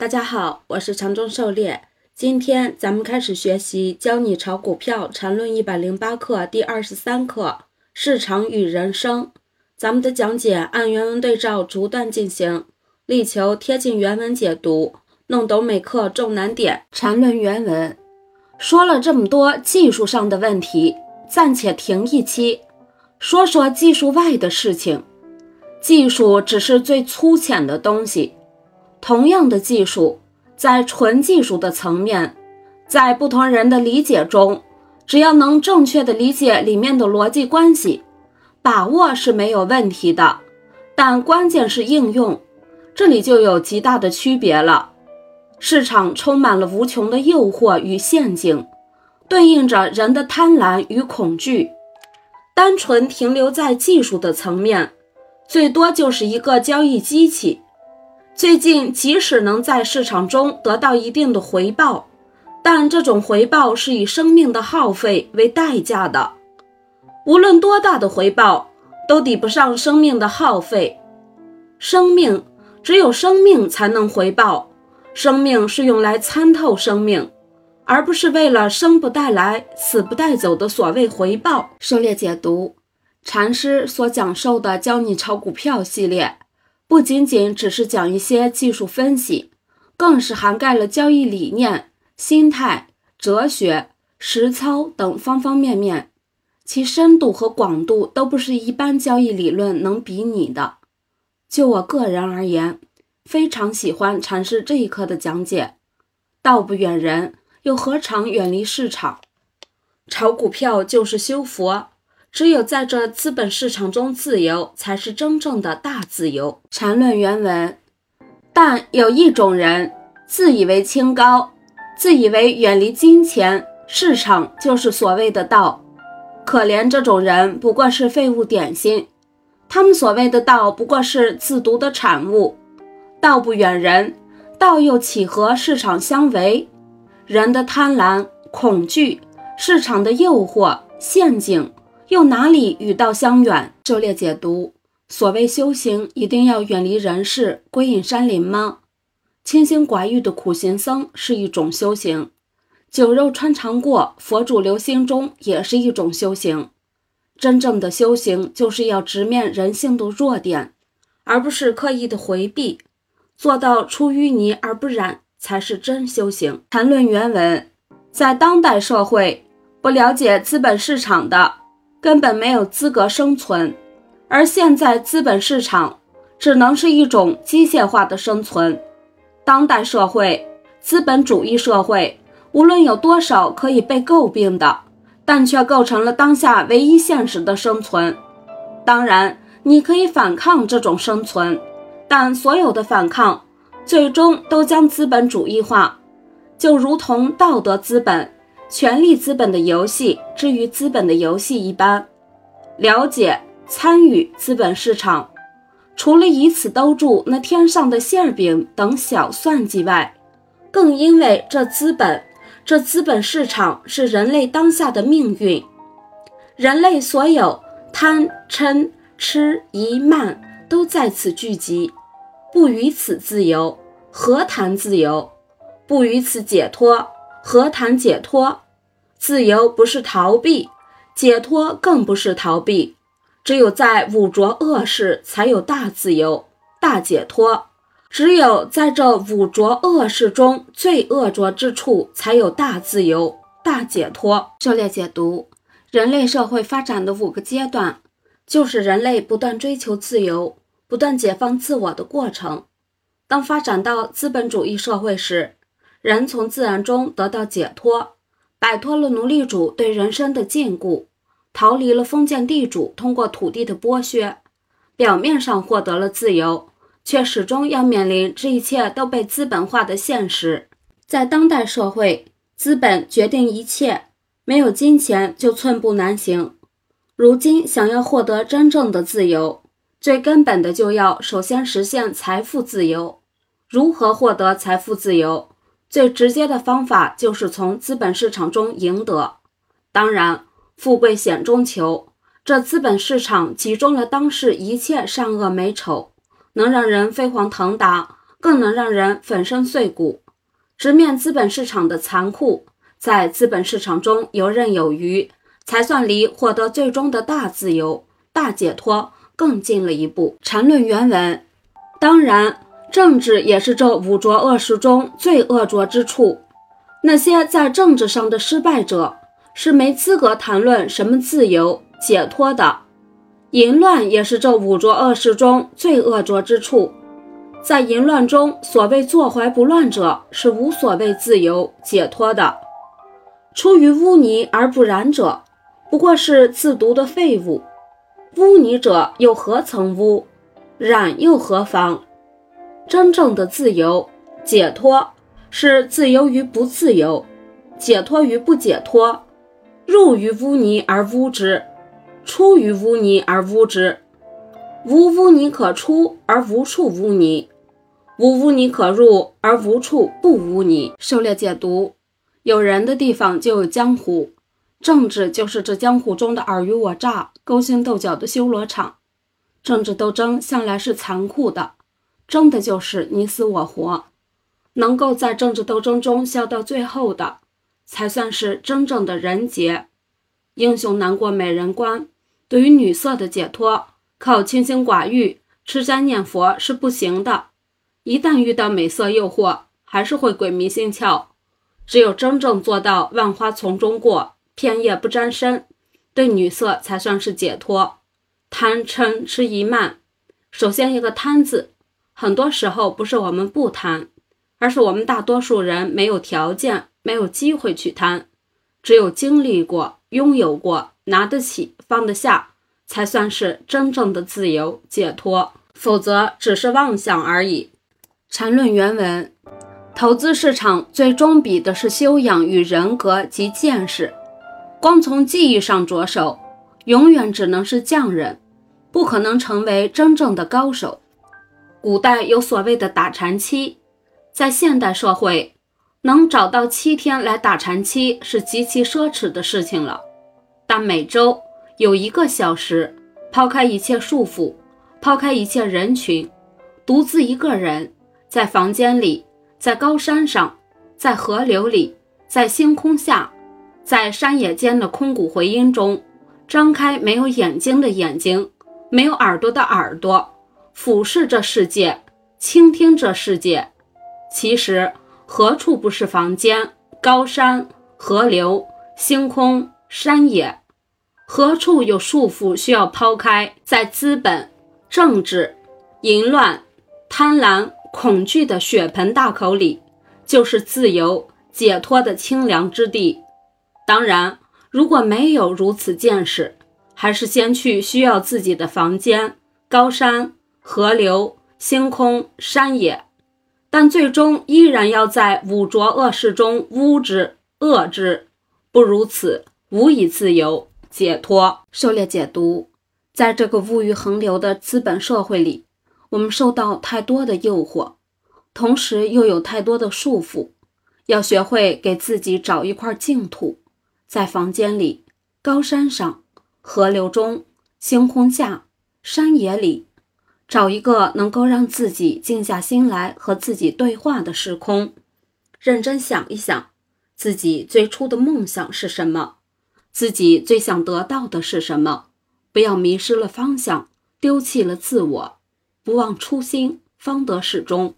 大家好，我是长中狩猎。今天咱们开始学习《教你炒股票缠论一百零八课》第二十三课：市场与人生。咱们的讲解按原文对照逐段进行，力求贴近原文解读，弄懂每课重难点。缠论原文说了这么多技术上的问题，暂且停一期，说说技术外的事情。技术只是最粗浅的东西。同样的技术，在纯技术的层面，在不同人的理解中，只要能正确的理解里面的逻辑关系，把握是没有问题的。但关键是应用，这里就有极大的区别了。市场充满了无穷的诱惑与陷阱，对应着人的贪婪与恐惧。单纯停留在技术的层面，最多就是一个交易机器。最近，即使能在市场中得到一定的回报，但这种回报是以生命的耗费为代价的。无论多大的回报，都抵不上生命的耗费。生命只有生命才能回报，生命是用来参透生命，而不是为了生不带来、死不带走的所谓回报。狩猎解读禅师所讲授的“教你炒股票”系列。不仅仅只是讲一些技术分析，更是涵盖了交易理念、心态、哲学、实操等方方面面，其深度和广度都不是一般交易理论能比拟的。就我个人而言，非常喜欢禅师这一课的讲解。道不远人，又何尝远离市场？炒股票就是修佛。只有在这资本市场中自由，才是真正的大自由。缠论原文：但有一种人，自以为清高，自以为远离金钱，市场就是所谓的道。可怜这种人，不过是废物点心。他们所谓的道，不过是自毒的产物。道不远人，道又岂和市场相违？人的贪婪、恐惧，市场的诱惑、陷阱。又哪里与道相远？狩猎解读：所谓修行，一定要远离人世，归隐山林吗？清心寡欲的苦行僧是一种修行，酒肉穿肠过，佛主留心中也是一种修行。真正的修行，就是要直面人性的弱点，而不是刻意的回避，做到出淤泥而不染，才是真修行。谈论原文，在当代社会，不了解资本市场的。根本没有资格生存，而现在资本市场只能是一种机械化的生存。当代社会，资本主义社会，无论有多少可以被诟病的，但却构成了当下唯一现实的生存。当然，你可以反抗这种生存，但所有的反抗最终都将资本主义化，就如同道德资本。权力资本的游戏，至于资本的游戏一般，了解参与资本市场，除了以此兜住那天上的馅饼等小算计外，更因为这资本，这资本市场是人类当下的命运，人类所有贪嗔痴疑慢都在此聚集，不与此自由，何谈自由？不与此解脱。何谈解脱？自由不是逃避，解脱更不是逃避。只有在五浊恶世，才有大自由、大解脱；只有在这五浊恶世中最恶浊之处，才有大自由、大解脱。狩猎解读：人类社会发展的五个阶段，就是人类不断追求自由、不断解放自我的过程。当发展到资本主义社会时，人从自然中得到解脱，摆脱了奴隶主对人生的禁锢，逃离了封建地主通过土地的剥削，表面上获得了自由，却始终要面临这一切都被资本化的现实。在当代社会，资本决定一切，没有金钱就寸步难行。如今想要获得真正的自由，最根本的就要首先实现财富自由。如何获得财富自由？最直接的方法就是从资本市场中赢得。当然，富贵险中求。这资本市场集中了当世一切善恶美丑，能让人飞黄腾达，更能让人粉身碎骨。直面资本市场的残酷，在资本市场中游刃有余，才算离获得最终的大自由、大解脱更近了一步。缠论原文：当然，政治也是这五浊恶世中最恶浊之处。那些在政治上的失败者，是没资格谈论什么自由解脱的。淫乱也是这五浊恶世中最恶浊之处。在淫乱中，所谓坐怀不乱者，是无所谓自由解脱的；出于污泥而不染者，不过是自毒的废物。污泥者又何曾污？染又何妨？真正的自由解脱，是自由于不自由，解脱于不解脱，入于污泥而污之，出于污泥而污之。无污泥可出而无处污泥，无污泥可入而无处不污泥。狩猎解读：有人的地方就有江湖，政治就是这江湖中的尔虞我诈、勾心斗角的修罗场。政治斗争向来是残酷的，争的就是你死我活。能够在政治斗争中笑到最后的，才算是真正的人杰。英雄难过美人关。对于女色的解脱。靠清心寡欲、吃斋念佛是不行的。一旦遇到美色诱惑，还是会鬼迷心窍。只有真正做到万花丛中过，片叶不沾身，对女色才算是解脱。贪嗔痴疑慢，首先一个贪字，很多时候不是我们不贪，而是我们大多数人没有条件、没有机会去贪。只有经历过、拥有过、拿得起、放得下。才算是真正的自由解脱，否则只是妄想而已。缠论原文：投资市场最终比的是修养与人格及见识，光从技艺上着手，永远只能是匠人，不可能成为真正的高手。古代有所谓的打禅期，在现代社会，能找到七天来打禅期是极其奢侈的事情了。但每周。有一个小时，抛开一切束缚，抛开一切人群，独自一个人在房间里，在高山上，在河流里，在星空下，在山野间的空谷回音中，张开没有眼睛的眼睛，没有耳朵的耳朵，俯视这世界，倾听这世界。其实何处不是房间、高山、河流、星空、山野？何处有束缚需要抛开？在资本、政治、淫乱、贪婪、恐惧的血盆大口里，就是自由解脱的清凉之地。当然，如果没有如此见识，还是先去需要自己的房间、高山、河流、星空、山野，但最终依然要在五浊恶世中污之、恶之。不如此，无以自由。解脱，狩猎解读，在这个物欲横流的资本社会里，我们受到太多的诱惑，同时又有太多的束缚。要学会给自己找一块净土，在房间里、高山上、河流中、星空下、山野里，找一个能够让自己静下心来和自己对话的时空，认真想一想，自己最初的梦想是什么。自己最想得到的是什么？不要迷失了方向，丢弃了自我，不忘初心，方得始终。